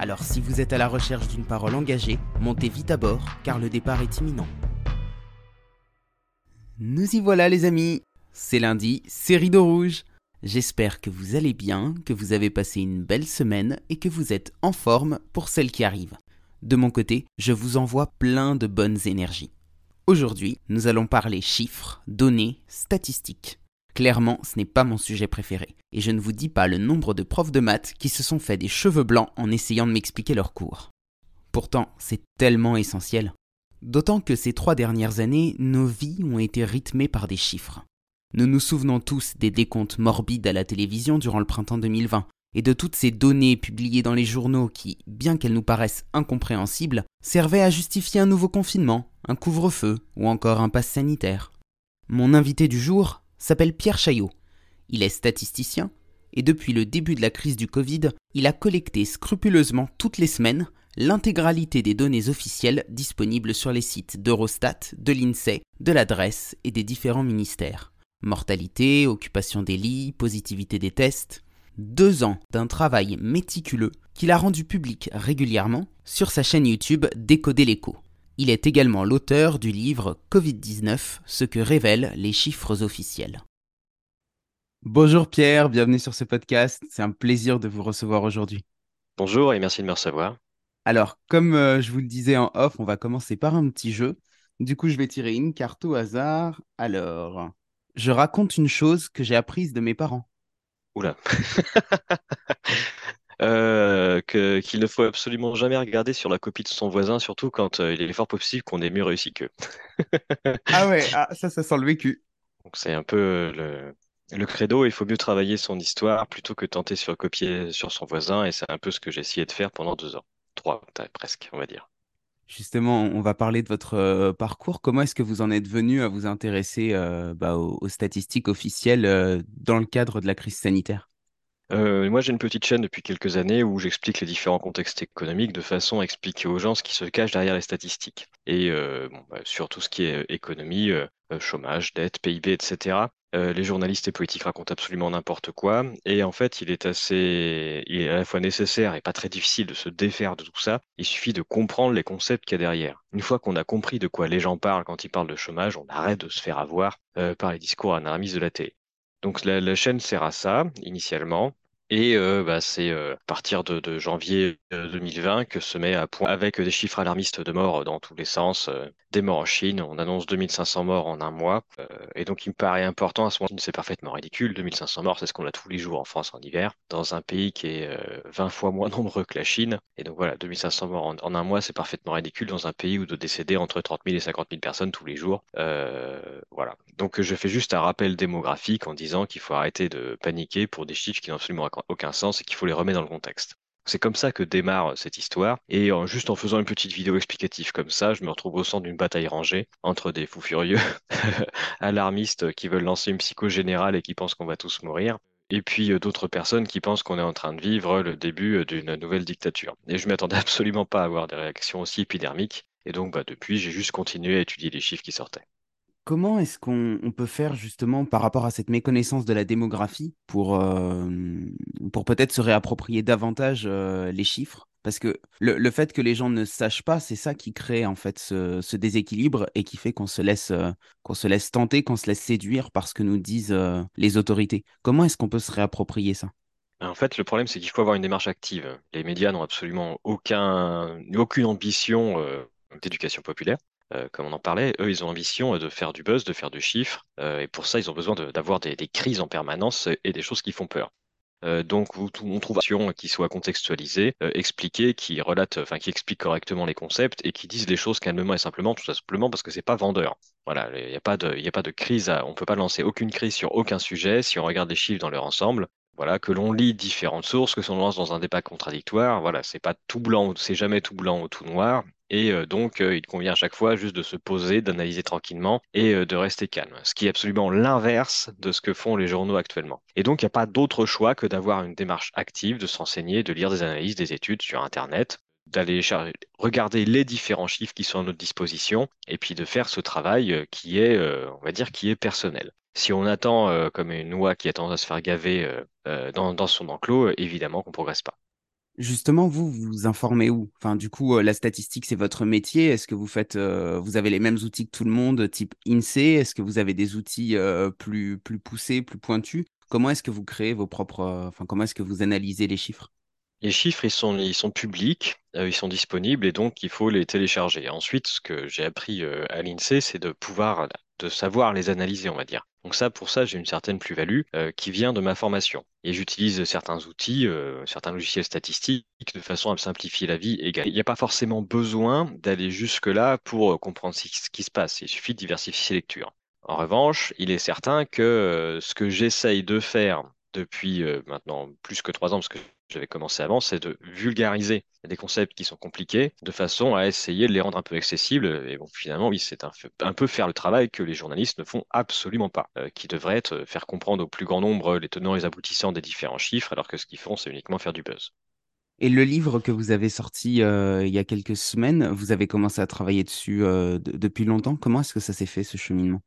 Alors si vous êtes à la recherche d'une parole engagée, montez vite à bord car le départ est imminent. Nous y voilà les amis C'est lundi, c'est Rideau Rouge J'espère que vous allez bien, que vous avez passé une belle semaine et que vous êtes en forme pour celle qui arrive. De mon côté, je vous envoie plein de bonnes énergies. Aujourd'hui, nous allons parler chiffres, données, statistiques. Clairement, ce n'est pas mon sujet préféré, et je ne vous dis pas le nombre de profs de maths qui se sont fait des cheveux blancs en essayant de m'expliquer leurs cours. Pourtant, c'est tellement essentiel. D'autant que ces trois dernières années, nos vies ont été rythmées par des chiffres. Nous nous souvenons tous des décomptes morbides à la télévision durant le printemps 2020, et de toutes ces données publiées dans les journaux qui, bien qu'elles nous paraissent incompréhensibles, servaient à justifier un nouveau confinement, un couvre-feu ou encore un pass sanitaire. Mon invité du jour s'appelle Pierre Chaillot. Il est statisticien et depuis le début de la crise du Covid, il a collecté scrupuleusement toutes les semaines l'intégralité des données officielles disponibles sur les sites d'Eurostat, de l'INSEE, de l'adresse et des différents ministères. Mortalité, occupation des lits, positivité des tests. Deux ans d'un travail méticuleux qu'il a rendu public régulièrement sur sa chaîne YouTube Décoder l'écho. Il est également l'auteur du livre Covid-19, ce que révèlent les chiffres officiels. Bonjour Pierre, bienvenue sur ce podcast. C'est un plaisir de vous recevoir aujourd'hui. Bonjour et merci de me recevoir. Alors, comme euh, je vous le disais en off, on va commencer par un petit jeu. Du coup, je vais tirer une carte au hasard. Alors, je raconte une chose que j'ai apprise de mes parents. Oula. Euh, que, qu'il ne faut absolument jamais regarder sur la copie de son voisin, surtout quand euh, il est fort possible qu'on ait mieux réussi qu'eux. ah ouais, ah, ça, ça sent le vécu. Donc c'est un peu le, le credo, il faut mieux travailler son histoire plutôt que tenter sur copier sur son voisin, et c'est un peu ce que j'ai essayé de faire pendant deux ans. Trois, presque, on va dire. Justement, on va parler de votre euh, parcours. Comment est-ce que vous en êtes venu à vous intéresser euh, bah, aux, statistiques officielles euh, dans le cadre de la crise sanitaire? Moi, j'ai une petite chaîne depuis quelques années où j'explique les différents contextes économiques de façon à expliquer aux gens ce qui se cache derrière les statistiques. Et bon, bah, sur tout ce qui est économie, chômage, dette, PIB, etc. Euh, les journalistes et politiques racontent absolument n'importe quoi. Et en fait, il est assez, il est à la fois nécessaire et pas très difficile de se défaire de tout ça. Il suffit de comprendre les concepts qu'il y a derrière. Une fois qu'on a compris de quoi les gens parlent quand ils parlent de chômage, on arrête de se faire avoir euh, par les discours anarmistes de la télé. Donc la, chaîne sert à ça, initialement. Et euh, bah, c'est euh, à partir de, janvier 2020 euh, que se met à point avec des chiffres alarmistes de morts dans tous les sens. des morts en Chine, on annonce 2500 morts en un mois. et donc il me paraît important à ce moment c'est parfaitement ridicule. 2500 morts, c'est ce qu'on a tous les jours en France en hiver, dans un pays qui est 20 fois moins nombreux que la Chine. Et donc voilà, 2500 morts en, un mois, c'est parfaitement ridicule dans un pays où de décéder entre 30 000 et 50 000 personnes tous les jours. voilà. Donc je fais juste un rappel démographique en disant qu'il faut arrêter de paniquer pour des chiffres qui n'ont absolument aucun sens et qu'il faut les remettre dans le contexte. C'est comme ça que démarre euh, cette histoire. Et juste en faisant une petite vidéo explicative comme ça, je me retrouve au centre d'une bataille rangée entre des fous furieux alarmistes qui veulent lancer une psycho générale et qui pensent qu'on va tous mourir. Et puis euh, d'autres personnes qui pensent qu'on est en train de vivre le début euh, d'une nouvelle dictature. Et je m'attendais absolument pas à avoir des réactions aussi épidermiques. Et donc bah, depuis, j'ai juste continué à étudier les chiffres qui sortaient. Comment est-ce qu'on peut faire justement par rapport à cette méconnaissance de la démographie pour, euh, peut-être se réapproprier davantage euh, les chiffres? Parce que le, fait que les gens ne sachent pas, c'est ça qui crée en fait ce, déséquilibre et qui fait qu'on se laisse euh, qu'on se laisse tenter, qu'on se laisse séduire par ce que nous disent les autorités. Comment est-ce qu'on peut se réapproprier ça? En fait, le problème, c'est qu'il faut avoir une démarche active. Les médias n'ont absolument aucun, aucune ambition d'éducation populaire. Euh, comme on en parlait, eux, ils ont l'ambition euh, de faire du buzz, de faire du chiffre, euh, et pour ça, ils ont besoin d'avoir des, crises en permanence et des choses qui font peur. donc, on trouve une action qui soit contextualisée, expliquée, qui relate, enfin, qui explique correctement les concepts et qui disent les choses calmement et simplement, tout simplement parce que c'est pas vendeur. Voilà, il n'y a pas de, il a pas de crise, on peut pas lancer aucune crise sur aucun sujet si on regarde les chiffres dans leur ensemble. voilà, que l'on lit différentes sources, que l'on lance dans un débat contradictoire. Voilà, c'est pas tout blanc, c'est jamais tout blanc ou tout noir. Et euh, donc, euh, il convient à chaque fois juste de se poser, d'analyser tranquillement et euh, de rester calme. Ce qui est absolument l'inverse de ce que font les journaux actuellement. Et donc, il n'y a pas d'autre choix que d'avoir une démarche active, de s'enseigner, de lire des analyses, des études sur Internet, d'aller regarder les différents chiffres qui sont à notre disposition et puis de faire ce travail qui est, on va dire, qui est personnel. Si on attend comme une oie qui a tendance à se faire gaver dans, dans, son enclos, évidemment qu'on ne progresse pas. Justement, vous vous informez où? Enfin, du coup, la statistique, c'est votre métier. Est-ce que vous faites, vous avez les mêmes outils que tout le monde, type INSEE Est-ce que vous avez des outils plus plus poussés, plus pointus? Comment est-ce que vous créez vos propres, enfin, comment est-ce que vous analysez les chiffres? Les chiffres, ils sont, ils sont publics, euh, ils sont disponibles et donc il faut les télécharger. Ensuite, ce que j'ai appris euh, à l'INSEE, c'est de pouvoir, de savoir les analyser, on va dire. Donc ça, pour ça, j'ai une certaine plus-value euh, qui vient de ma formation. Et j'utilise certains outils, certains logiciels statistiques de façon à me simplifier la vie également. Il n'y a pas forcément besoin d'aller jusque-là pour comprendre ce qui se passe. Il suffit de diversifier ses lectures. En revanche, il est certain que ce que j'essaye de faire depuis maintenant plus que trois ans, parce que j'avais commencé avant, c'est de vulgariser des concepts qui sont compliqués de façon à essayer de les rendre un peu accessibles. Et bon, finalement, oui, c'est un, peu faire le travail que les journalistes ne font absolument pas, euh, qui devrait être euh, faire comprendre au plus grand nombre les tenants et les aboutissants des différents chiffres, alors que ce qu'ils font, c'est uniquement faire du buzz. Et le livre que vous avez sorti euh, il y a quelques semaines, vous avez commencé à travailler dessus depuis longtemps. Comment est-ce que ça s'est fait, ce cheminement?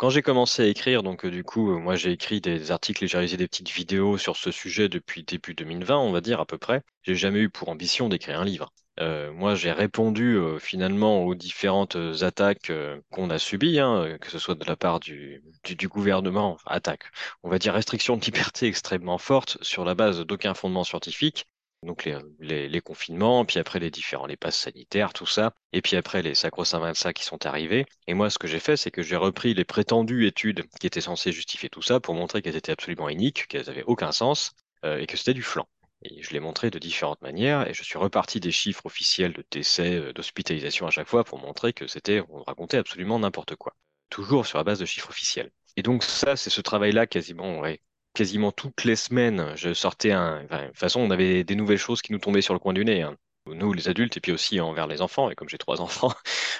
Quand j'ai commencé à écrire, donc euh, du coup, euh, moi j'ai écrit des articles et j'ai réalisé des petites vidéos sur ce sujet depuis début 2020, on va dire à peu près. J'ai jamais eu pour ambition d'écrire un livre. Euh, moi, j'ai répondu finalement aux différentes attaques qu'on a subies, hein, que ce soit de la part du, du, du gouvernement, attaque, on va dire restriction de liberté extrêmement forte sur la base d'aucun fondement scientifique, donc les, confinements, puis après les différents, les passes sanitaires, tout ça, et puis après les sacro-saint 25 qui sont arrivés. Et moi, ce que j'ai fait, c'est que j'ai repris les prétendues études qui étaient censées justifier tout ça pour montrer qu'elles étaient absolument iniques, qu'elles n'avaient aucun sens, euh, et que c'était du flanc. Et je l'ai montré de différentes manières, et je suis reparti des chiffres officiels de décès, euh, d'hospitalisation à chaque fois pour montrer que c'était, on racontait absolument n'importe quoi. Toujours sur la base de chiffres officiels. Et donc ça, c'est ce travail-là quasiment ouais, quasiment toutes les semaines, je sortais un. de toute façon, on avait des nouvelles choses qui nous tombaient sur le coin du nez. Hein. Nous, les adultes, et puis aussi envers les enfants. Et comme j'ai trois enfants,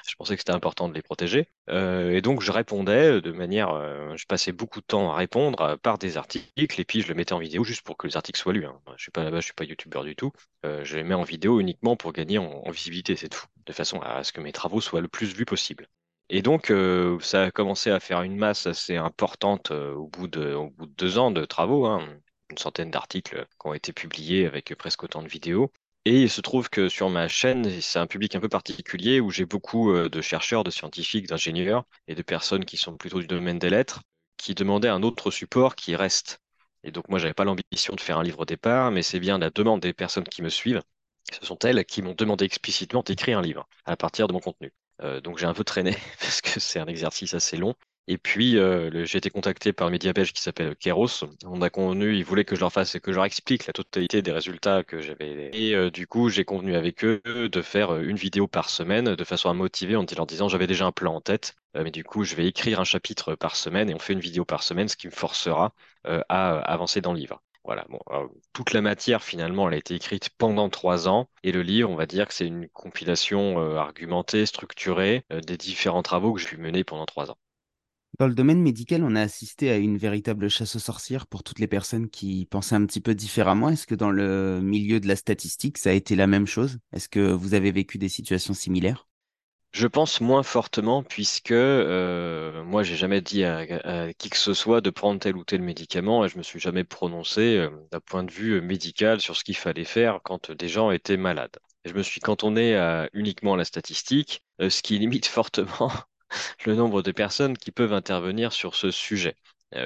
je pensais que c'était important de les protéger. Euh, et donc, je répondais de manière. Euh, je passais beaucoup de temps à répondre euh, par des articles, et puis je le mettais en vidéo juste pour que les articles soient lus. Hein. Je suis pas là-bas, je suis pas youtubeur du tout. je les mets en vidéo uniquement pour gagner en, en visibilité, c'est tout. De façon à ce que mes travaux soient le plus vus possible. Et donc, euh, ça a commencé à faire une masse assez importante euh, au, bout de, deux ans de travaux, hein, une centaine d'articles qui ont été publiés avec presque autant de vidéos. Et il se trouve que sur ma chaîne, c'est un public un peu particulier où j'ai beaucoup euh, de chercheurs, de scientifiques, d'ingénieurs et de personnes qui sont plutôt du domaine des lettres, qui demandaient un autre support qui reste. Et donc moi, j'avais pas l'ambition de faire un livre au départ, mais c'est bien la demande des personnes qui me suivent. Ce sont elles qui m'ont demandé explicitement d'écrire un livre à partir de mon contenu. Euh, donc j'ai un peu traîné parce que c'est un exercice assez long. Et puis, euh, j'ai été contacté par un média belge qui s'appelle Keros. On a convenu, ils voulaient que je leur fasse et que je leur explique la totalité des résultats que j'avais. Et euh, du coup, j'ai convenu avec eux de faire une vidéo par semaine de façon à motiver en leur disant j'avais déjà un plan en tête. mais du coup, je vais écrire un chapitre par semaine et on fait une vidéo par semaine, ce qui me forcera à avancer dans le livre. Voilà, bon, toute la matière finalement, elle a été écrite pendant trois ans, et le livre, on va dire que c'est une compilation euh, argumentée, structurée euh, des différents travaux que j'ai pu mener pendant trois ans. Dans le domaine médical, on a assisté à une véritable chasse aux sorcières pour toutes les personnes qui pensaient un petit peu différemment. Est-ce que dans le milieu de la statistique, ça a été la même chose? Est-ce que vous avez vécu des situations similaires? Je pense moins fortement puisque euh, moi j'ai jamais dit à, qui que ce soit de prendre tel ou tel médicament et je me suis jamais prononcé euh, d'un point de vue euh, médical sur ce qu'il fallait faire quand des gens étaient malades. je me suis cantonné à, uniquement la statistique, ce qui limite fortement le nombre de personnes qui peuvent intervenir sur ce sujet.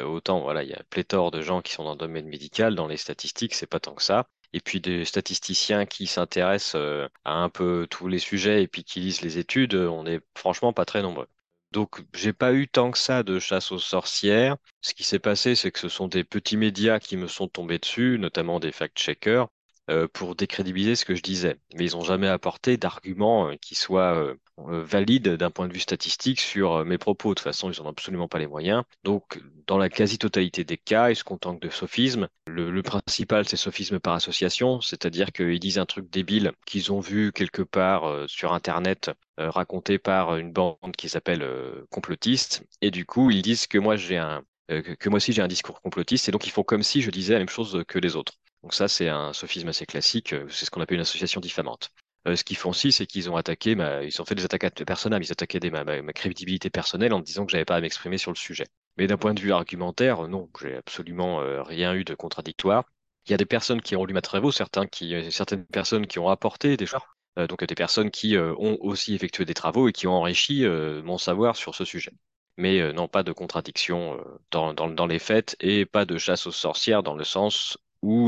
autant voilà, il y a pléthore de gens qui sont dans le domaine médical, dans les statistiques, c'est pas tant que ça et puis des statisticiens qui s'intéressent euh, à un peu tous les sujets et puis qui lisent les études, euh, on n'est franchement pas très nombreux. Donc, j'ai pas eu tant que ça de chasse aux sorcières. Ce qui s'est passé, c'est que ce sont des petits médias qui me sont tombés dessus, notamment des fact-checkers, euh, pour décrédibiliser ce que je disais. Mais ils n'ont jamais apporté d'arguments qui soient valide d'un point de vue statistique sur mes propos. De toute façon, ils n'ont absolument pas les moyens. Donc, dans la quasi-totalité des cas, ils se contentent de sophismes. Le, principal, c'est sophisme par association, c'est-à-dire qu'ils disent un truc débile qu'ils ont vu quelque part sur Internet raconté par une bande qui s'appelle complotiste, et du coup, ils disent que moi j'ai un que moi aussi j'ai un discours complotiste, et donc ils font comme si je disais la même chose que les autres. Donc ça, c'est un sophisme assez classique, c'est ce qu'on appelle une association diffamante. Euh, ce qu'ils font aussi, c'est qu'ils ont attaqué, ils ont fait des attaques personnelles, ils attaquaient ma, ma, crédibilité personnelle en disant que j'avais pas à m'exprimer sur le sujet. Mais d'un point de vue argumentaire, non, j'ai absolument euh, rien eu de contradictoire. Il y a des personnes qui ont lu ma travaux, certains qui, euh, certaines personnes qui ont apporté des choses, donc des personnes qui ont aussi effectué des travaux et qui ont enrichi mon savoir sur ce sujet. Mais non, pas de contradiction dans, dans, dans, les faits et pas de chasse aux sorcières dans le sens où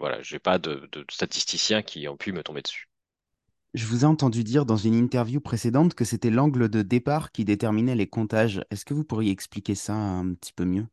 voilà, j'ai pas de, de statisticiens qui ont pu me tomber dessus. Je vous ai entendu dire dans une interview précédente que c'était l'angle de départ qui déterminait les comptages. Est-ce que vous pourriez expliquer ça un petit peu mieux?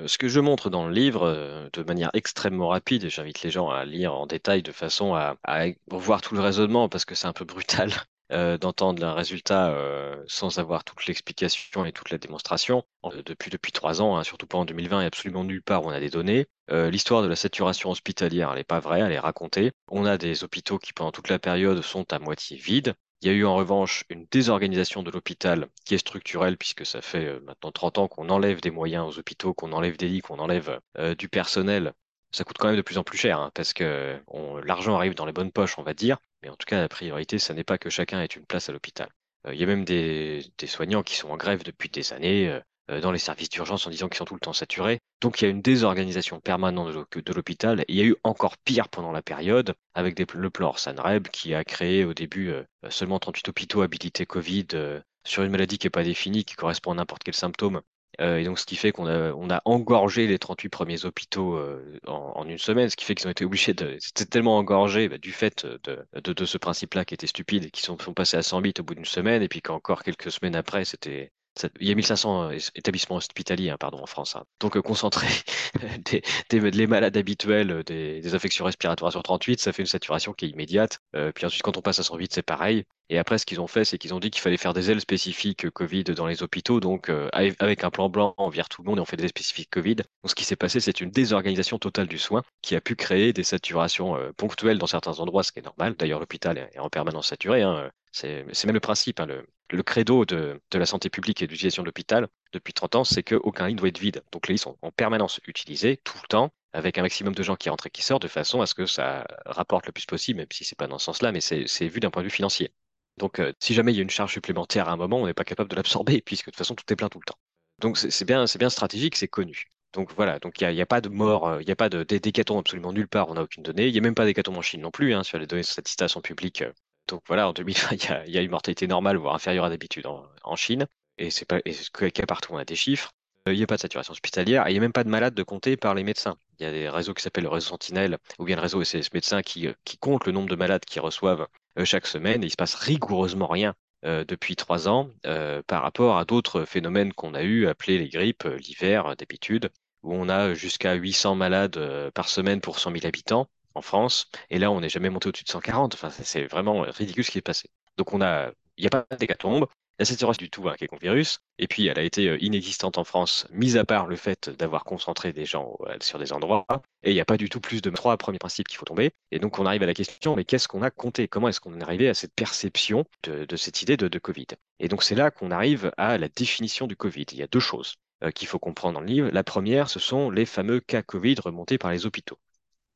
Euh, ce que je montre dans le livre euh, de manière extrêmement rapide, et j'invite les gens à lire en détail de façon à, à voir tout le raisonnement parce que c'est un peu brutal, euh, d'entendre un résultat euh, sans avoir toute l'explication et toute la démonstration. Euh, depuis, depuis trois ans, hein, surtout pas en 2020, et absolument nulle part où on a des données. L'histoire de la saturation hospitalière, elle n'est pas vraie, elle est racontée. On a des hôpitaux qui, pendant toute la période, sont à moitié vides. Il y a eu en revanche une désorganisation de l'hôpital qui est structurelle puisque ça fait maintenant 30 ans qu'on enlève des moyens aux hôpitaux, qu'on enlève des lits, qu'on enlève du personnel ça coûte quand même de plus en plus cher, hein, parce que l'argent arrive dans les bonnes poches, on va dire, mais en tout cas, la priorité, ce n'est pas que chacun ait une place à l'hôpital. Euh, il y a même des, soignants qui sont en grève depuis des années euh, euh, dans les services d'urgence en disant qu'ils sont tout le temps saturés. Donc il y a une désorganisation permanente de l'hôpital. Il y a eu encore pire pendant la période avec le plan Sanreb qui a créé au début seulement 38 hôpitaux habilités Covid sur une maladie qui n'est pas définie, qui correspond à n'importe quel symptôme et donc, ce qui fait qu'on a, on a engorgé les 38 premiers hôpitaux euh, en, une semaine, ce qui fait qu'ils ont été obligés de. C'était tellement engorgé bah, du fait de, de, de ce principe-là qui était stupide et qui sont, sont passés à 108 au bout d'une semaine, et puis qu'encore quelques semaines après, c'était il y a 1500 euh, établissements hospitaliers hein, pardon, en France. Hein. Donc euh, concentrer les malades habituels euh, des, des, infections respiratoires sur 38, ça fait une saturation qui est immédiate. puis ensuite, quand on passe à 108, c'est pareil. Et après, ce qu'ils ont fait, c'est qu'ils ont dit qu'il fallait faire des ailes spécifiques Covid dans les hôpitaux. Donc avec un plan blanc, on vire tout le monde et on fait des ailes spécifiques Covid. Donc ce qui s'est passé, c'est une désorganisation totale du soin qui a pu créer des saturations ponctuelles dans certains endroits, ce qui est normal. D'ailleurs, l'hôpital est en permanence saturé. Hein. C'est même le principe. Hein, le, credo de, la santé publique et de l'utilisation de l'hôpital depuis 30 ans, c'est qu'aucun lit ne doit être vide. Donc les lits sont en permanence utilisés tout le temps, avec un maximum de gens qui rentrent et qui sortent, de façon à ce que ça rapporte le plus possible, même si c'est pas dans ce sens-là, mais c'est vu d'un point de vue financier. Donc euh, si jamais il y a une charge supplémentaire à un moment, on n'est pas capable de l'absorber, puisque de toute façon tout est plein tout le temps. Donc c'est bien, bien stratégique, c'est connu. Donc voilà, donc il n'y a, pas de mort, euh, il n'y a pas de absolument nulle part, on n'a aucune donnée. Il n'y a même pas d'hécatombe en Chine non plus, hein, sur les données statistiques sont publiques. Donc voilà, en 2020, il y a, une mortalité normale, voire inférieure à d'habitude en, Chine. Et c'est pas qu'à partout on a des chiffres. Euh, il n'y a pas de saturation hospitalière et il n'y a même pas de malades de compter par les médecins. Il y a des réseaux qui s'appellent le réseau Sentinelle ou bien le réseau SCS médecins qui, euh, qui comptent le nombre de malades qu'ils reçoivent euh, chaque semaine et il se passe rigoureusement rien depuis trois ans par rapport à d'autres phénomènes qu'on a eu appelés les grippes l'hiver d'habitude où on a jusqu'à 800 malades par semaine pour 100 000 habitants en France. Et là, on n'est jamais monté au-dessus de 140. Enfin, c'est vraiment ridicule ce qui est passé. Donc, on a, il n'y a pas d'hécatombe. La saturation du tout avec le virus. Et puis, elle a été euh, inexistante en France, mis à part le fait d'avoir concentré des gens euh, sur des endroits. Et il n'y a pas du tout plus de trois premiers principes qu'il faut tomber. Et donc, on arrive à la question, mais qu'est-ce qu'on a compté? Comment est-ce qu'on est arrivé à cette perception de, cette idée de, de Covid? Et donc, c'est là qu'on arrive à la définition du Covid. Il y a deux choses euh, qu'il faut comprendre dans le livre. La première, ce sont les fameux cas Covid remontés par les hôpitaux.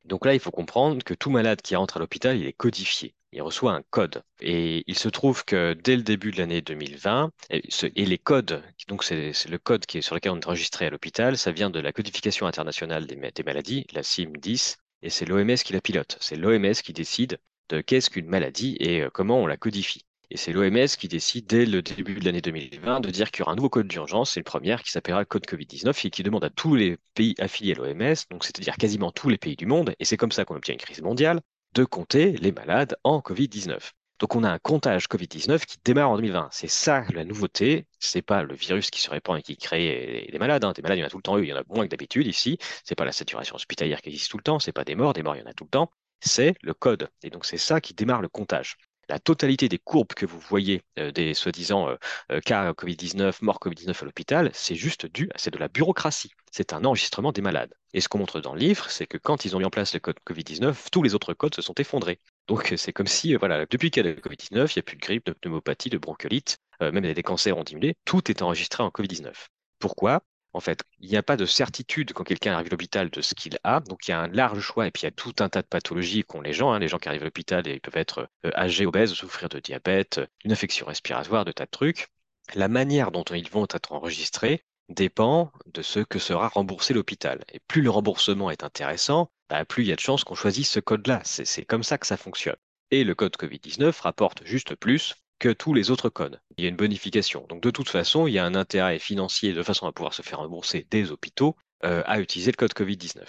Donc là, il faut comprendre que tout malade qui rentre à l'hôpital, il est codifié. Il reçoit un code. Et il se trouve que dès le début de l'année 2020, et, les codes, donc c'est le code qui est sur lequel on est enregistré à l'hôpital, ça vient de la codification internationale des, des maladies, la CIM-10, et c'est l'OMS qui la pilote. C'est l'OMS qui décide de qu'est-ce qu'une maladie et euh, comment on la codifie. Et c'est l'OMS qui décide dès le début de l'année 2020 de dire qu'il y aura un nouveau code d'urgence, c'est le premier qui s'appellera le code Covid-19 et qui demande à tous les pays affiliés à l'OMS, donc c'est-à-dire quasiment tous les pays du monde, et c'est comme ça qu'on obtient une crise mondiale, de compter les malades en Covid-19. Donc on a un comptage Covid-19 qui démarre en 2020. C'est ça la nouveauté. C'est pas le virus qui se répand et qui crée des malades. Hein. Des malades, il y en a tout le temps. Il y en a moins que d'habitude ici. C'est pas la saturation hospitalière qui existe tout le temps. C'est pas des morts. Des morts, il y en a tout le temps. C'est le code. Et donc c'est ça qui démarre le comptage. La totalité des courbes que vous voyez des soi-disant cas Covid-19, morts Covid-19 à l'hôpital, c'est juste dû, c'est de la bureaucratie. C'est un enregistrement des malades. Et ce qu'on montre dans le livre, c'est que quand ils ont mis en place le code Covid-19, tous les autres codes se sont effondrés. Donc c'est comme si, voilà, depuis qu'il y a le Covid-19, il n'y a plus de grippe, de pneumopathie, de bronchiolite, même des cancers ont diminué, tout est enregistré en Covid-19. Pourquoi? En fait, il n'y a pas de certitude quand quelqu'un arrive à l'hôpital de ce qu'il a. Donc, il y a un large choix et puis il y a tout un tas de pathologies qu'ont les gens. Hein. Les gens qui arrivent à l'hôpital ils peuvent être euh, âgés, obèses, souffrir de diabète, d'une infection respiratoire, de tas de trucs. La manière dont ils vont être enregistrés dépend de ce que sera remboursé l'hôpital. Et plus le remboursement est intéressant, bah, plus il y a de chances qu'on choisisse ce code-là. C'est comme ça que ça fonctionne. Et le code Covid-19 rapporte juste plus que tous les autres codes. Il y a une bonification. Donc de toute façon, il y a un intérêt financier de façon à pouvoir se faire rembourser des hôpitaux euh, à utiliser le code Covid-19.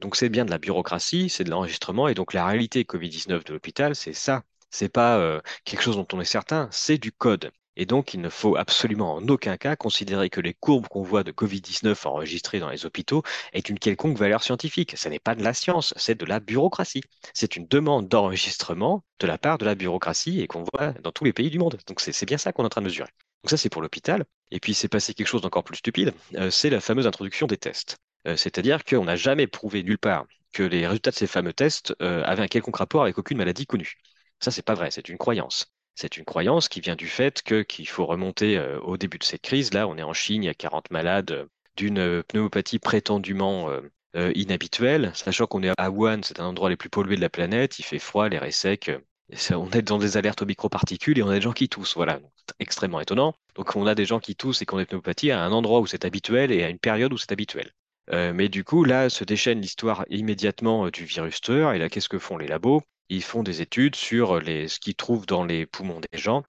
Donc c'est bien de la bureaucratie, c'est de l'enregistrement, et donc la réalité Covid-19 de l'hôpital, c'est ça. C'est pas euh, quelque chose dont on est certain, c'est du code. Et donc, il ne faut absolument en aucun cas considérer que les courbes qu'on voit de Covid-19 enregistrées dans les hôpitaux est une quelconque valeur scientifique. Ce n'est pas de la science, c'est de la bureaucratie. C'est une demande d'enregistrement de la part de la bureaucratie et qu'on voit dans tous les pays du monde. Donc, c'est bien ça qu'on est en train de mesurer. Donc ça, c'est pour l'hôpital. Et puis, c'est passé quelque chose d'encore plus stupide, euh, c'est la fameuse introduction des tests. Euh, c'est-à-dire qu'on n'a jamais prouvé nulle part que les résultats de ces fameux tests euh, avaient un quelconque rapport avec aucune maladie connue. Ça, c'est pas vrai, c'est une croyance. C'est une croyance qui vient du fait qu'il faut remonter euh, au début de cette crise. Là, on est en Chine, il y a 40 malades euh, d'une euh, pneumopathie prétendument inhabituelle, sachant qu'on est à Wuhan, c'est un endroit les plus pollués de la planète, il fait froid, l'air est sec. On est dans des alertes aux microparticules et on a des gens qui toussent. Voilà, extrêmement étonnant. Donc on a des gens qui toussent et qui ont des pneumopathies à un endroit où c'est habituel et à une période où c'est habituel. mais du coup, là se déchaîne l'histoire immédiatement du virus tueur. Et là, qu'est-ce que font les labos? Ils font des études sur les, ce qu'ils trouvent dans les poumons des gens.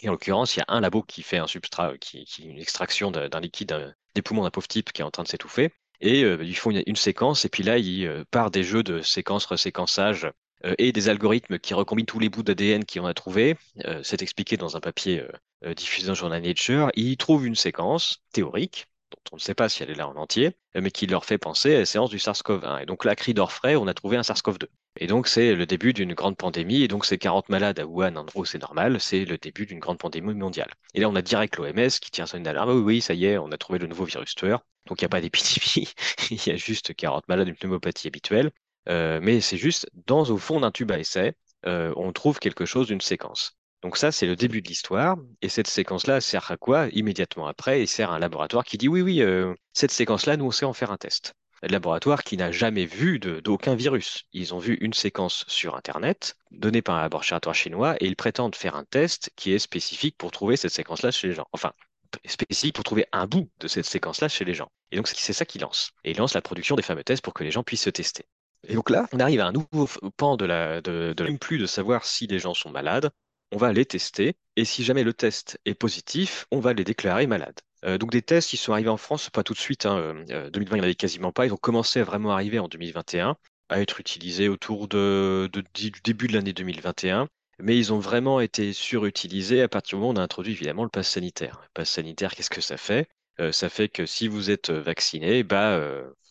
Et en l'occurrence, il y a un labo qui fait un substrat, qui, qui une extraction d'un liquide des poumons d'un pauvre type qui est en train de s'étouffer. Et euh, ils font une, séquence, et puis là, ils euh, partent des jeux de séquence, reséquençage euh, et des algorithmes qui recombinent tous les bouts d'ADN qu'on a trouvés. C'est expliqué dans un papier diffusé dans le journal Nature. Ils trouvent une séquence théorique dont on ne sait pas si elle est là en entier, mais qui leur fait penser à la séance du SARS-CoV-1. Et donc là, cri d'orfraie, on a trouvé un SARS-CoV-2. Et donc c'est le début d'une grande pandémie, et donc ces 40 malades à Wuhan, en gros c'est normal, c'est le début d'une grande pandémie mondiale. Et là on a direct l'OMS qui tient son alarme, oui, oui, ça y est, on a trouvé le nouveau virus tueur, donc il n'y a pas d'épidémie, il y a juste 40 malades d'une pneumopathie habituelle, euh, mais c'est juste, dans au fond d'un tube à essai, euh, on trouve quelque chose d'une séquence. Donc ça, c'est le début de l'histoire. Et cette séquence-là sert à quoi Immédiatement après, il sert à un laboratoire qui dit oui, oui, euh, cette séquence-là, nous, on sait en faire un test. Un laboratoire qui n'a jamais vu d'aucun virus. Ils ont vu une séquence sur Internet, donnée par un laboratoire chinois, et ils prétendent faire un test qui est spécifique pour trouver cette séquence-là chez les gens. Enfin, spécifique pour trouver un bout de cette séquence-là chez les gens. Et donc, c'est ça qu'il lance. Et il lance la production des fameux tests pour que les gens puissent se tester. Et donc là, on arrive à un nouveau pan de la, de, plus de savoir si les gens sont malades, on va les tester, et si jamais le test est positif, on va les déclarer malades. Euh, donc des tests, ils sont arrivés en France, pas tout de suite, 2020 hein, euh, il n'y en avait quasiment pas, ils ont commencé à vraiment arriver en 2021, à être utilisés autour du début de l'année 2021, mais ils ont vraiment été surutilisés à partir du moment où on a introduit évidemment le pass sanitaire. Le pass sanitaire, qu'est-ce que ça fait? Euh, Ça fait que si vous êtes vacciné, bah,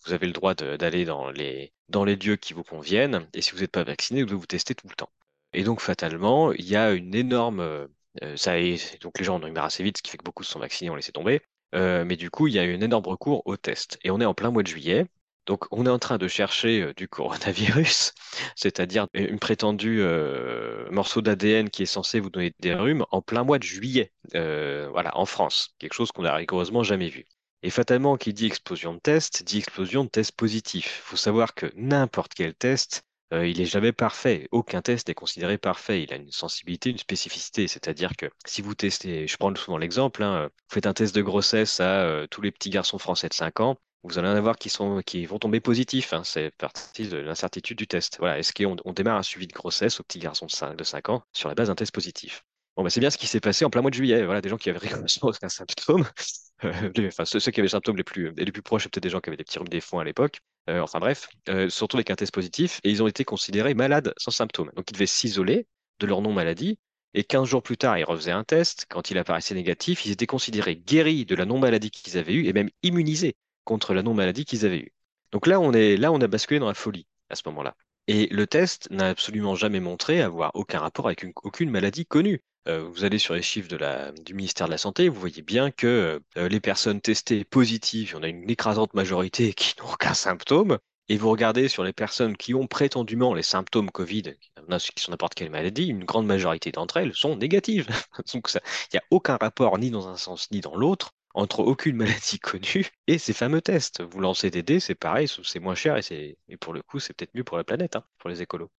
vous avez le droit d'aller dans les lieux qui vous conviennent, et si vous n'êtes pas vacciné, vous devez vous tester tout le temps. Et donc, fatalement, il y a une énorme. Euh, ça donc, les gens en ont eu assez vite, ce qui fait que beaucoup se sont vaccinés, on laissé tomber. Euh, mais du coup, il y a eu un énorme recours aux tests. Et on est en plein mois de juillet. Donc, on est en train de chercher euh, du coronavirus, c'est-à-dire une prétendue morceau d'ADN qui est censé vous donner des rhumes en plein mois de juillet, voilà, en France. Quelque chose qu'on n'a rigoureusement jamais vu. Et fatalement, qui dit explosion de tests, dit explosion de tests positifs. Il faut savoir que n'importe quel test euh, il n'est jamais parfait. Aucun test n'est considéré parfait. Il a une sensibilité, une spécificité. C'est-à-dire que si vous testez, je prends souvent l'exemple, hein, vous faites un test de grossesse à euh, tous les petits garçons français de 5 ans, vous allez en avoir qui, sont, vont tomber positifs. Hein. c'est partie de l'incertitude du test. Voilà. Est-ce qu'on on démarre un suivi de grossesse aux petits garçons de 5, de 5 ans sur la base d'un test positif? Bon, bah, c'est bien ce qui s'est passé en plein mois de juillet. Voilà, des gens qui avaient rigoureusement aucun symptôme. enfin, ceux, qui avaient les symptômes les plus, les plus proches, peut-être des gens qui avaient des petits rhumes des foins à l'époque. Euh, enfin bref, euh, surtout avec un test positif, et ils ont été considérés malades sans symptômes. Donc ils devaient s'isoler de leur non-maladie, et 15 jours plus tard, ils refaisaient un test. Quand il apparaissait négatif, ils étaient considérés guéris de la non-maladie qu'ils avaient eue, et même immunisés contre la non-maladie qu'ils avaient eue. Donc là, on est là, on a basculé dans la folie à ce moment-là. Et le test n'a absolument jamais montré avoir aucun rapport avec aucune maladie connue. Vous allez sur les chiffres du ministère de la Santé, vous voyez bien que les personnes testées positives, on a une écrasante majorité qui n'ont aucun symptôme. Et vous regardez sur les personnes qui ont prétendument les symptômes Covid, qui sont n'importe quelle maladie, une grande majorité d'entre elles sont négatives. Donc il n'y a aucun rapport ni dans un sens ni dans l'autre entre aucune maladie connue et ces fameux tests. Vous lancez des dés, c'est pareil, c'est moins cher et, et pour le coup, c'est peut-être mieux pour la planète, hein, pour les écolos.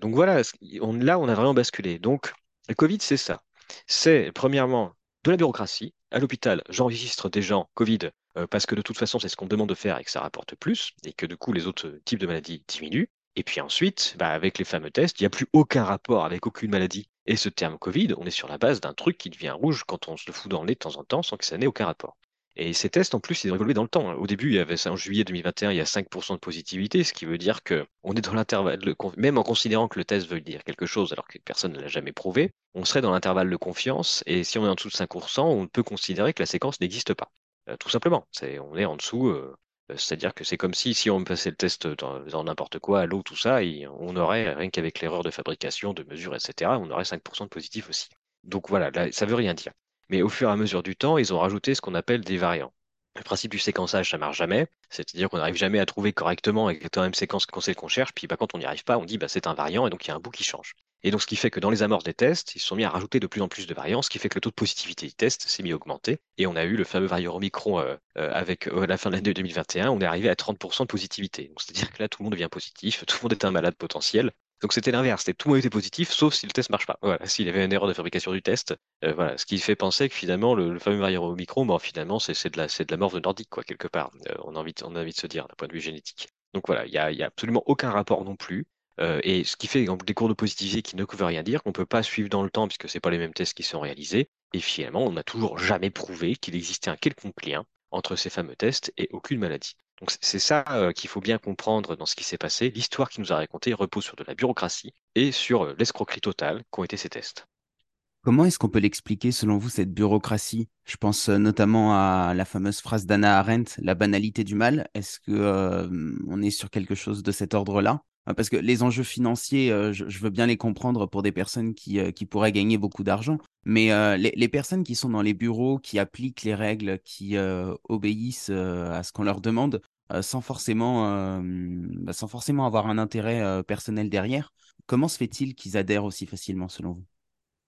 Donc voilà, on, là, on a vraiment basculé. Donc, le Covid, c'est ça. C'est, premièrement, de la bureaucratie. À l'hôpital, j'enregistre des gens Covid euh, parce que de toute façon, c'est ce qu'on demande de faire et que ça rapporte plus et que du coup, les autres types de maladies diminuent. Et puis ensuite, bah, avec les fameux tests, il n'y a plus aucun rapport avec aucune maladie. Et ce terme Covid, on est sur la base d'un truc qui devient rouge quand on se le fout dans le nez de temps en temps sans que ça n'ait aucun rapport. Et ces tests, en plus, ils ont évolué dans le temps. Au début, il y avait en juillet 2021, il y a 5% de positivité, ce qui veut dire qu'on est dans l'intervalle, même en considérant que le test veut dire quelque chose alors que personne ne l'a jamais prouvé, on serait dans l'intervalle de confiance. Et si on est en dessous de 5%, on peut considérer que la séquence n'existe pas. Euh, tout simplement. on est en dessous, euh, euh, c'est-à-dire que c'est comme si, si on passait le test dans, n'importe quoi, à l'eau, tout ça, on aurait, rien qu'avec l'erreur de fabrication, de mesure, etc., on aurait 5% de positif aussi. Donc voilà, là, ça veut rien dire. Mais au fur et à mesure du temps, ils ont rajouté ce qu'on appelle des variants. Le principe du séquençage, ça marche jamais. C'est-à-dire qu'on n'arrive jamais à trouver correctement avec la même séquence qu'on sait qu'on cherche. Puis bah, quand on n'y arrive pas, on dit bah, c'est un variant et donc il y a un bout qui change. Et donc ce qui fait que dans les amorces des tests, ils sont mis à rajouter de plus en plus de variants, ce qui fait que le taux de positivité des tests s'est mis à augmenter. Et on a eu le fameux variant Omicron euh, euh, avec euh, la fin de l'année 2021, on est arrivé à 30% de positivité. c'est-à-dire que là, tout le monde devient positif, tout le monde est un malade potentiel. Donc c'était l'inverse, c'était tout le était positif, sauf si le test marche pas. Voilà, s'il y avait une erreur de fabrication du test, euh, voilà, ce qui fait penser que finalement le, fameux variant Omicron, bon, finalement c'est de la c'est de la morve nordique quoi quelque part. Euh, on a envie de, on a envie de se dire d'un point de vue génétique. Donc voilà, il y a, a absolument aucun rapport non plus. Euh, et ce qui fait des cours de positivité qui ne veulent rien dire, qu'on ne peut pas suivre dans le temps puisque ce pas les mêmes tests qui sont réalisés. Et finalement, on n'a toujours jamais prouvé qu'il existait un quelconque lien entre ces fameux tests et aucune maladie. Donc c'est ça euh, qu'il faut bien comprendre dans ce qui s'est passé. L'histoire qui nous a raconté repose sur de la bureaucratie et sur euh, l'escroquerie totale qu'ont été ces tests. Comment est-ce qu'on peut l'expliquer selon vous, cette bureaucratie? Je pense euh, notamment à la fameuse phrase d'Anna Arendt, la banalité du mal. Est-ce que on est sur quelque chose de cet ordre-là? Parce que les enjeux financiers, euh, je, veux bien les comprendre pour des personnes qui, euh, pourraient gagner beaucoup d'argent, mais euh, les, personnes qui sont dans les bureaux, qui appliquent les règles, qui obéissent à ce qu'on leur demande, sans, forcément, bah, sans forcément avoir un intérêt personnel derrière, comment se fait-il qu'ils adhèrent aussi facilement selon vous?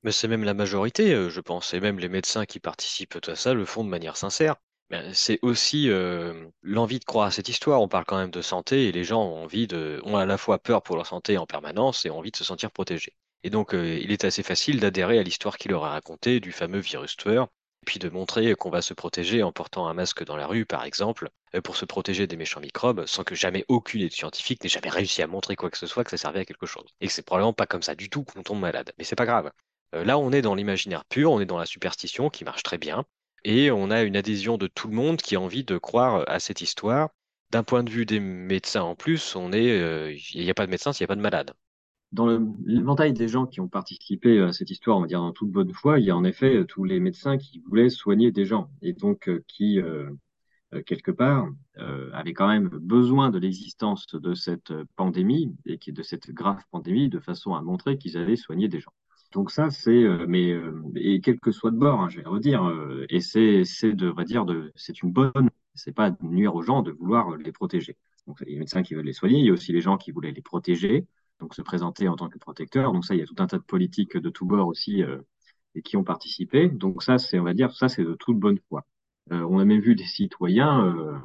Mais c'est même la majorité, je pense, et même les médecins qui participent à ça le font de manière sincère. Ben, c'est aussi euh, l'envie de croire à cette histoire. On parle quand même de santé et les gens ont envie de, ont à la fois peur pour leur santé en permanence et ont envie de se sentir protégés. Et donc, euh, il est assez facile d'adhérer à l'histoire qu'il leur a racontée du fameux virus tueur, puis de montrer qu'on va se protéger en portant un masque dans la rue, par exemple, euh, pour se protéger des méchants microbes, sans que jamais aucune étude scientifique n'ait jamais réussi à montrer quoi que ce soit que ça servait à quelque chose. Et que c'est probablement pas comme ça du tout qu'on tombe malade. Mais c'est pas grave. Là, on est dans l'imaginaire pur, on est dans la superstition qui marche très bien. Et on a une adhésion de tout le monde qui a envie de croire à cette histoire. D'un point de vue des médecins en plus, on est, euh, il n'y a pas de médecin s'il n'y a pas de malade. Dans l'éventail des gens qui ont participé à cette histoire, on va dire dans toute bonne foi, il y a en effet euh, tous les médecins qui voulaient soigner des gens et donc euh, qui, quelque part, avaient quand même besoin de l'existence de cette pandémie et de cette grave pandémie de façon à montrer qu'ils avaient soigné des gens. Donc ça, c'est, euh, mais euh, et quel que soit de bord, hein, je vais redire, euh, et c'est, c'est de, va dire, de, c'est une bonne, c'est pas de nuire aux gens de vouloir les protéger. Donc il y a les médecins qui veulent les soigner, il y a aussi les gens qui voulaient les protéger, donc se présenter en tant que protecteurs. Donc ça, il y a tout un tas de politiques de tous bords aussi et qui ont participé. Donc ça, c'est, on va dire, ça c'est de toute bonne foi. on a même vu des citoyens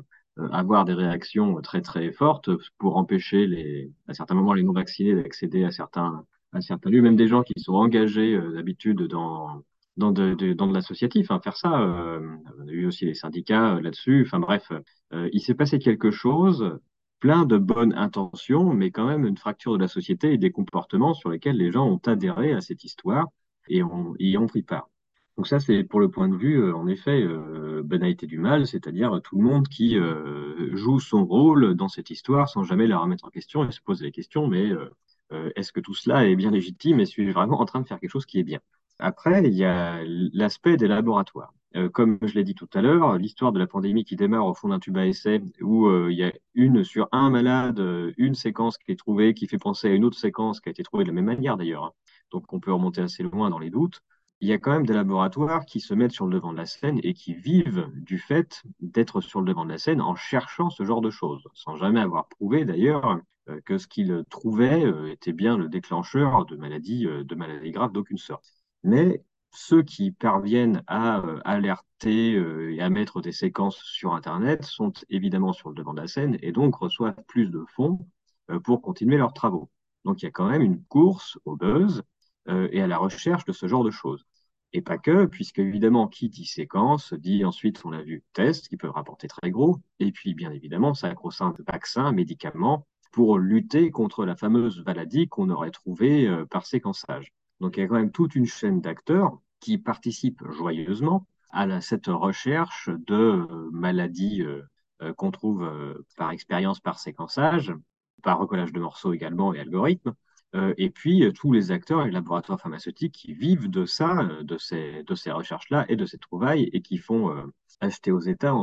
avoir des réactions très très fortes pour empêcher les, à certains moments les non vaccinés d'accéder à certains à certains lieux, même des gens qui sont engagés euh, d'habitude dans dans de, dans de l'associatif, hein, faire ça. Euh, on a eu aussi les syndicats euh, là-dessus. Enfin bref, il s'est passé quelque chose, plein de bonnes intentions, mais quand même une fracture de la société et des comportements sur lesquels les gens ont adhéré à cette histoire et y ont pris part. Donc ça, c'est pour le point de vue, en effet, euh, banalité du mal, c'est-à-dire tout le monde qui joue son rôle dans cette histoire sans jamais la remettre en question et se pose les questions, mais euh, est-ce que tout cela est bien légitime? Et suis-je vraiment en train de faire quelque chose qui est bien? Après, il y a l'aspect des laboratoires. euh, comme je l'ai dit tout à l'heure, l'histoire de la pandémie qui démarre au fond d'un tube à essai, où euh, il y a une sur un malade, euh, une séquence qui est trouvée, qui fait penser à une autre séquence qui a été trouvée de la même manière d'ailleurs. Hein. Donc on peut remonter assez loin dans les doutes. Il y a quand même des laboratoires qui se mettent sur le devant de la scène et qui vivent du fait d'être sur le devant de la scène en cherchant ce genre de choses, sans jamais avoir prouvé d'ailleurs que ce qu'ils trouvaient était bien le déclencheur de maladies, de maladies graves d'aucune sorte. Mais ceux qui parviennent à euh, alerter euh, et à mettre des séquences sur Internet sont évidemment sur le devant de la scène et donc reçoivent plus de fonds euh, pour continuer leurs travaux. Donc il y a quand même une course au buzz et à la recherche de ce genre de choses. Et pas que, puisque évidemment, qui dit séquence, dit ensuite, on a vu, tests qui peuvent rapporter très gros, et puis bien évidemment, sacro-saint vaccins, médicaments, pour lutter contre la fameuse maladie qu'on aurait trouvée par séquençage. Donc il y a quand même toute une chaîne d'acteurs qui participent joyeusement à cette recherche de euh, maladies euh, euh, qu'on trouve par expérience, par séquençage, par recollage de morceaux également et algorithmes. et puis tous les acteurs et les laboratoires pharmaceutiques qui vivent de ça, de ces, de ces recherches-là et de ces trouvailles et qui font acheter aux États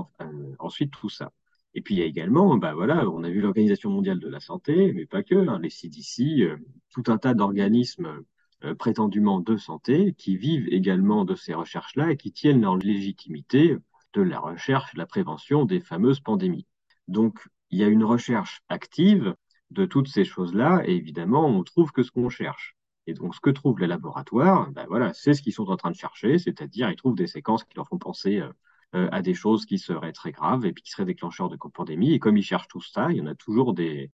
ensuite tout ça. Et puis il y a également, bah voilà, on a vu l'Organisation mondiale de la santé, mais pas que, hein, les CDC, tout un tas d'organismes euh, prétendument de santé, qui vivent également de ces recherches-là et qui tiennent leur légitimité de la recherche, de la prévention des fameuses pandémies. Donc, il y a une recherche active de toutes ces choses-là, et évidemment, on trouve que ce qu'on cherche. Et donc, ce que trouvent les laboratoires, ben voilà, c'est ce qu'ils sont en train de chercher, c'est-à-dire ils trouvent des séquences qui leur font penser euh, euh, à des choses qui seraient très graves et qui seraient déclencheurs de pandémie. Et comme ils cherchent tout ça, il y en a toujours des,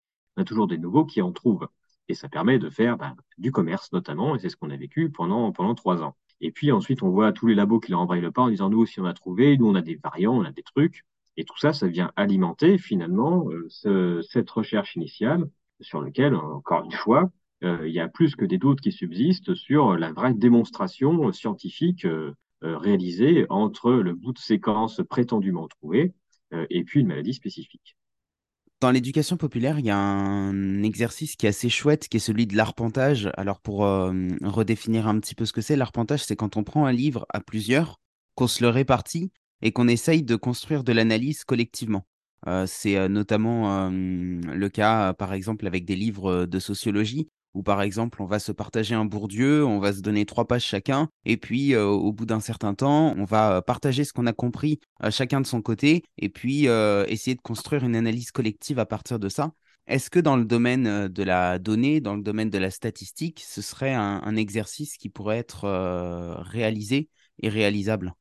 nouveaux qui en trouvent. Et ça permet de faire bah, du commerce notamment, et c'est ce qu'on a vécu pendant, trois ans. Et puis ensuite, on voit tous les labos qui leur envoient le pas en disant nous aussi on a trouvé, nous on a des variants, on a des trucs. Et tout ça, ça vient alimenter finalement euh, cette recherche initiale sur laquelle, encore une fois, euh, il y a plus que des doutes qui subsistent sur la vraie démonstration scientifique euh, réalisée entre le bout de séquence prétendument trouvé et puis une maladie spécifique. Dans l'éducation populaire, il y a un exercice qui est assez chouette, qui est celui de l'arpentage. Alors pour euh, redéfinir un petit peu ce que c'est, l'arpentage, c'est quand on prend un livre à plusieurs, qu'on se le répartit et qu'on essaye de construire de l'analyse collectivement. Euh, c'est euh, notamment le cas, par exemple, avec des livres de sociologie où par exemple on va se partager un Bourdieu, on va se donner trois pages chacun, et puis euh, au bout d'un certain temps, on va euh, partager ce qu'on a compris euh, chacun de son côté, et puis essayer de construire une analyse collective à partir de ça. Est-ce que dans le domaine de la donnée, dans le domaine de la statistique, ce serait un, exercice qui pourrait être réalisé et réalisable?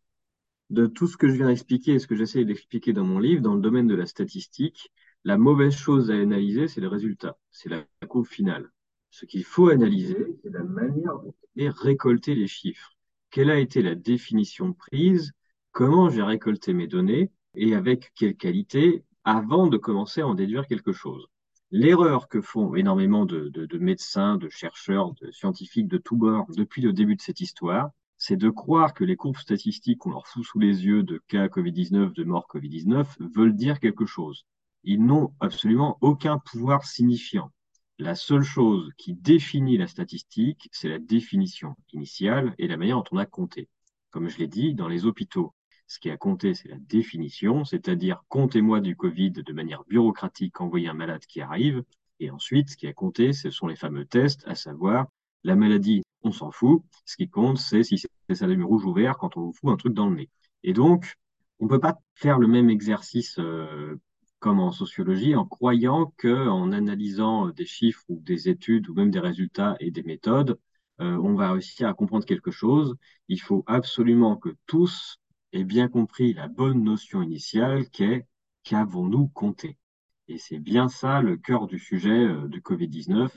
De tout ce que je viens d'expliquer et ce que j'essaie d'expliquer dans mon livre, dans le domaine de la statistique, la mauvaise chose à analyser, c'est le résultat, c'est la courbe finale. Ce qu'il faut analyser, c'est la manière dont est récolter les chiffres. Quelle a été la définition prise? Comment j'ai récolté mes données? Et avec quelle qualité? Avant de commencer à en déduire quelque chose. L'erreur que font énormément de, médecins, de chercheurs, de scientifiques de tous bords depuis le début de cette histoire, c'est de croire que les courbes statistiques qu'on leur fout sous les yeux de cas Covid-19, de mort Covid-19, veulent dire quelque chose. Ils n'ont absolument aucun pouvoir signifiant. La seule chose qui définit la statistique, c'est la définition initiale et la manière dont on a compté. Comme je l'ai dit, dans les hôpitaux, ce qui a compté, c'est la définition, c'est-à-dire comptez-moi du Covid de manière bureaucratique, envoyer un malade qui arrive. Et ensuite, ce qui a compté, ce sont les fameux tests, à savoir la maladie, on s'en fout. Ce qui compte, c'est si c'est ça rouge ou vert quand on vous fout un truc dans le nez. Et donc, on ne peut pas faire le même exercice euh, comme en sociologie, en croyant qu'en analysant des chiffres ou des études ou même des résultats et des méthodes, euh, on va réussir à comprendre quelque chose. Il faut absolument que tous aient bien compris la bonne notion initiale qui est qu'avons-nous compté Et c'est bien ça le cœur du sujet euh, de Covid-19.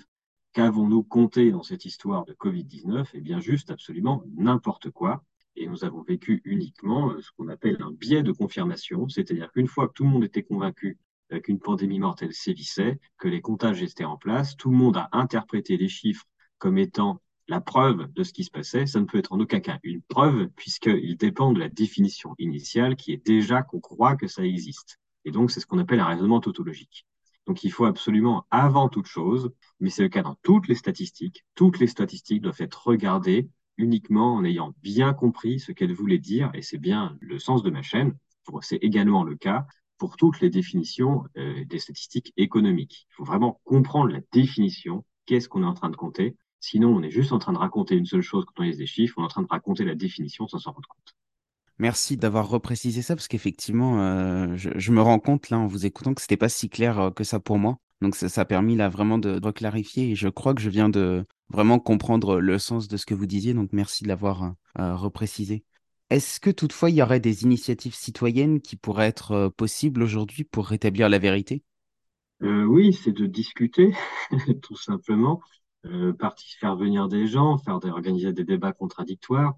Qu'avons-nous compté dans cette histoire de Covid-19 Eh bien juste absolument n'importe quoi. Et nous avons vécu uniquement euh, ce qu'on appelle un biais de confirmation, c'est-à-dire qu'une fois que tout le monde était convaincu euh, qu'une pandémie mortelle sévissait, que les comptages étaient en place, tout le monde a interprété les chiffres comme étant la preuve de ce qui se passait. Ça ne peut être en aucun cas une preuve, puisqu'il dépend de la définition initiale qui est déjà qu'on croit que ça existe. Et donc, c'est ce qu'on appelle un raisonnement tautologique. Donc, il faut absolument, avant toute chose, mais c'est le cas dans toutes les statistiques, toutes les statistiques doivent être regardées uniquement en ayant bien compris ce qu'elle voulait dire, et c'est bien le sens de ma chaîne, c'est également le cas pour toutes les définitions euh, des statistiques économiques. Il faut vraiment comprendre la définition, qu'est-ce qu'on est en train de compter, sinon on est juste en train de raconter une seule chose quand on lise des chiffres, on est en train de raconter la définition sans s'en rendre compte. Merci d'avoir reprécisé ça parce qu'effectivement, euh, je, me rends compte là en vous écoutant que c'était pas si clair euh, que ça pour moi. Donc ça, a permis là vraiment de, de, clarifier et je crois que je viens de vraiment comprendre le sens de ce que vous disiez. Donc merci de l'avoir euh, reprécisé. Est-ce que toutefois il y aurait des initiatives citoyennes qui pourraient être possibles aujourd'hui pour rétablir la vérité? Oui, c'est de discuter tout simplement, faire venir des gens, organiser des débats contradictoires.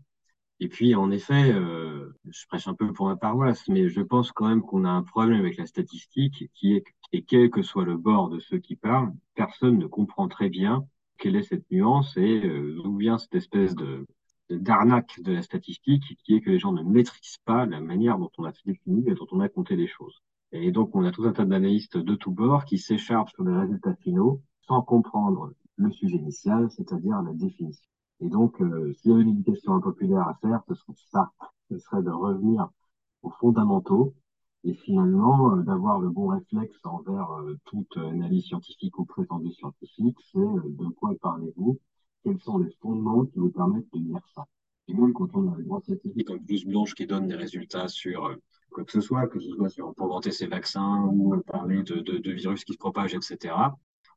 Et puis, en effet, euh, je prêche un peu pour ma paroisse, mais je pense quand même qu'on a un problème avec la statistique qui est, et quel que soit le bord de ceux qui parlent, personne ne comprend très bien quelle est cette nuance et euh, d'où vient cette espèce de d'arnaque de la statistique qui est que les gens ne maîtrisent pas la manière dont on a défini et dont on a compté les choses. Et donc, on a tout un tas d'analystes de tous bords qui s'écharpent sur les résultats finaux sans comprendre le sujet initial, c'est-à-dire la définition. Et donc, euh, s'il y avait une éducation impopulaire à faire, ce serait ça. Ce serait de revenir aux fondamentaux et finalement euh, d'avoir le bon réflexe envers euh, toute analyse scientifique ou prétendue scientifique, c'est de quoi parlez-vous? Quels sont les fondements qui vous permettent de lire ça? Et même quand on a une grande scientifique comme blouse blanche qui donne des résultats sur quoi que ce soit, que ce soit sur, pour vanter ses vaccins ou parler de virus qui se propagent, etc.,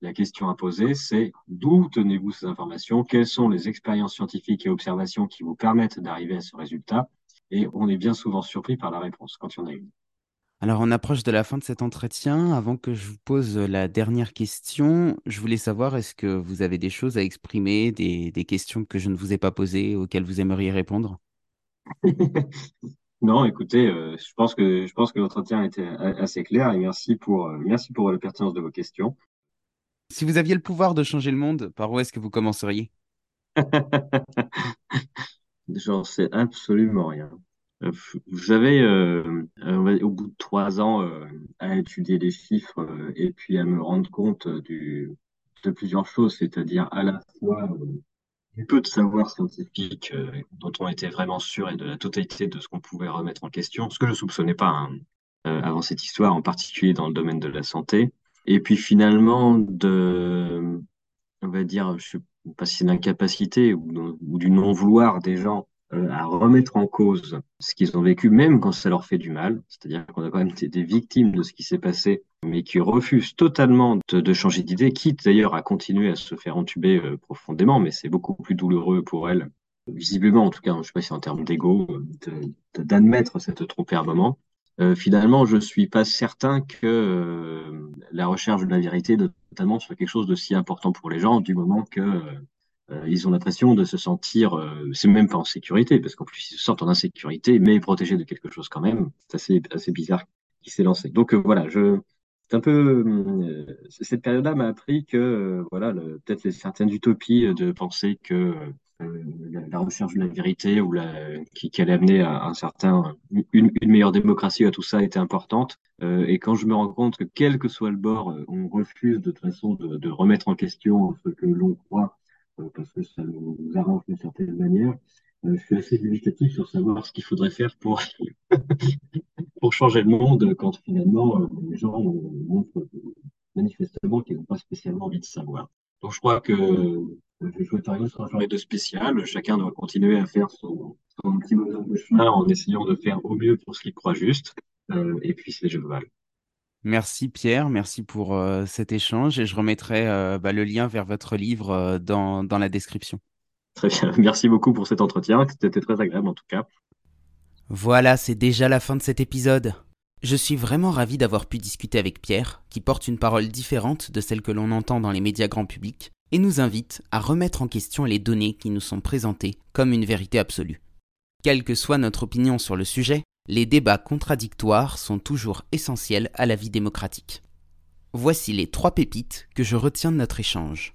la question à poser, c'est d'où tenez-vous ces informations Quelles sont les expériences scientifiques et observations qui vous permettent d'arriver à ce résultat Et on est bien souvent surpris par la réponse quand il y en a une. Alors, on approche de la fin de cet entretien. Avant que je vous pose la dernière question, je voulais savoir, est-ce que vous avez des choses à exprimer, des, questions que je ne vous ai pas posées, auxquelles vous aimeriez répondre? Non, écoutez, euh, je pense que je pense que l'entretien était assez clair et merci pour euh, merci pour la pertinence de vos questions. Si vous aviez le pouvoir de changer le monde, par où est-ce que vous commenceriez? J'en sais absolument rien. Euh, j'avais, euh, au bout de trois ans, euh, à étudier les chiffres et puis à me rendre compte de plusieurs choses, c'est-à-dire à la fois du peu de savoir scientifique dont on était vraiment sûr et de la totalité de ce qu'on pouvait remettre en question, ce que je soupçonnais pas hein, avant cette histoire, en particulier dans le domaine de la santé. Et puis finalement, de, on va dire, je sais pas si c'est l'incapacité ou, du non-vouloir des gens euh, à remettre en cause ce qu'ils ont vécu, même quand ça leur fait du mal. C'est-à-dire qu'on a quand même été des victimes de ce qui s'est passé, mais qui refusent totalement de, de changer d'idée, quitte d'ailleurs à continuer à se faire entuber euh, profondément, mais c'est beaucoup plus douloureux pour elles, visiblement en tout cas, je ne sais pas si en termes d'ego, euh, d'admettre cette tromperie à un moment. Euh, finalement, je suis pas certain que euh, la recherche de la vérité, notamment, soit quelque chose de si important pour les gens, du moment que euh, ils ont l'impression de se sentir, c'est même pas en sécurité, parce qu'en plus ils se sentent en insécurité, mais protégés de quelque chose quand même. C'est assez, assez bizarre qui s'est lancé. Donc voilà, je, c'est un peu cette période-là m'a appris que voilà, peut-être certaines utopies de penser que euh, la, recherche de la vérité ou la, qui, qui allait amener à un certain une, une, meilleure démocratie à tout ça était importante. Euh, et quand je me rends compte que quel que soit le bord, euh, on refuse de toute façon de, de remettre en question ce que l'on croit parce que ça nous, arrange d'une certaine manière, je suis assez dubitatif sur savoir ce qu'il faudrait faire pour pour changer le monde quand finalement les gens montrent manifestement qu'ils n'ont pas spécialement envie de savoir. Donc je crois que je souhaite rien sur un journée de spécial. Chacun doit continuer à faire son, son petit bonhomme de chemin en essayant de faire au mieux pour ce qu'il croit juste. Euh, et puis c'est les jeux de Merci Pierre, merci pour euh, cet échange et je remettrai euh, bah, le lien vers votre livre dans, dans la description. Très bien, merci beaucoup pour cet entretien, c'était très agréable en tout cas. Voilà, c'est déjà la fin de cet épisode. Je suis vraiment ravi d'avoir pu discuter avec Pierre, qui porte une parole différente de celle que l'on entend dans les médias grand public, et nous invite à remettre en question les données qui nous sont présentées comme une vérité absolue. Quelle que soit notre opinion sur le sujet, les débats contradictoires sont toujours essentiels à la vie démocratique. Voici les trois pépites que je retiens de notre échange.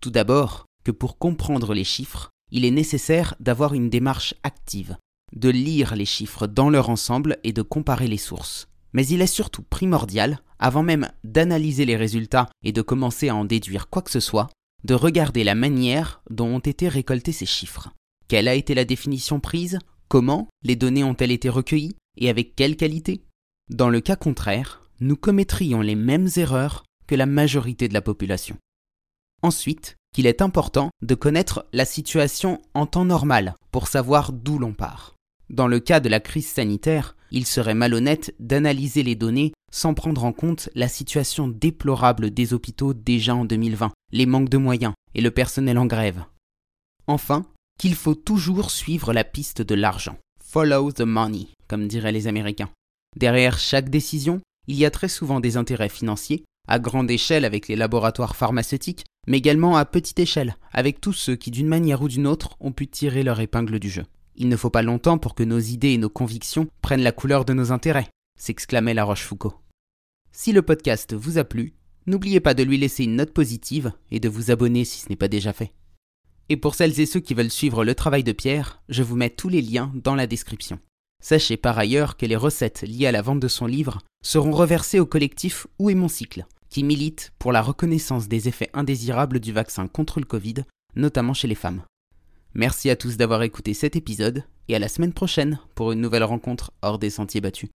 Tout d'abord, que pour comprendre les chiffres, il est nécessaire d'avoir une démarche active, de lire les chiffres dans leur ensemble et de comparer les sources. Mais il est surtout primordial, avant même d'analyser les résultats et de commencer à en déduire quoi que ce soit, de regarder la manière dont ont été récoltés ces chiffres. Quelle a été la définition prise? Comment les données ont-elles été recueillies? Et avec quelle qualité? Dans le cas contraire, nous commettrions les mêmes erreurs que la majorité de la population. Ensuite, qu'il est important de connaître la situation en temps normal pour savoir d'où l'on part. Dans le cas de la crise sanitaire, il serait malhonnête d'analyser les données sans prendre en compte la situation déplorable des hôpitaux déjà en 2020, les manques de moyens et le personnel en grève. Enfin, qu'il faut toujours suivre la piste de l'argent. Follow the money, comme diraient les Américains. Derrière chaque décision, il y a très souvent des intérêts financiers, à grande échelle avec les laboratoires pharmaceutiques, mais également à petite échelle, avec tous ceux qui d'une manière ou d'une autre ont pu tirer leur épingle du jeu. Il ne faut pas longtemps pour que nos idées et nos convictions prennent la couleur de nos intérêts, s'exclamait La Rochefoucauld. Si le podcast vous a plu, n'oubliez pas de lui laisser une note positive et de vous abonner si ce n'est pas déjà fait. Et pour celles et ceux qui veulent suivre le travail de Pierre, je vous mets tous les liens dans la description. Sachez par ailleurs que les recettes liées à la vente de son livre seront reversées au collectif Où est mon cycle, qui milite pour la reconnaissance des effets indésirables du vaccin contre le Covid, notamment chez les femmes. Merci à tous d'avoir écouté cet épisode et à la semaine prochaine pour une nouvelle rencontre hors des sentiers battus.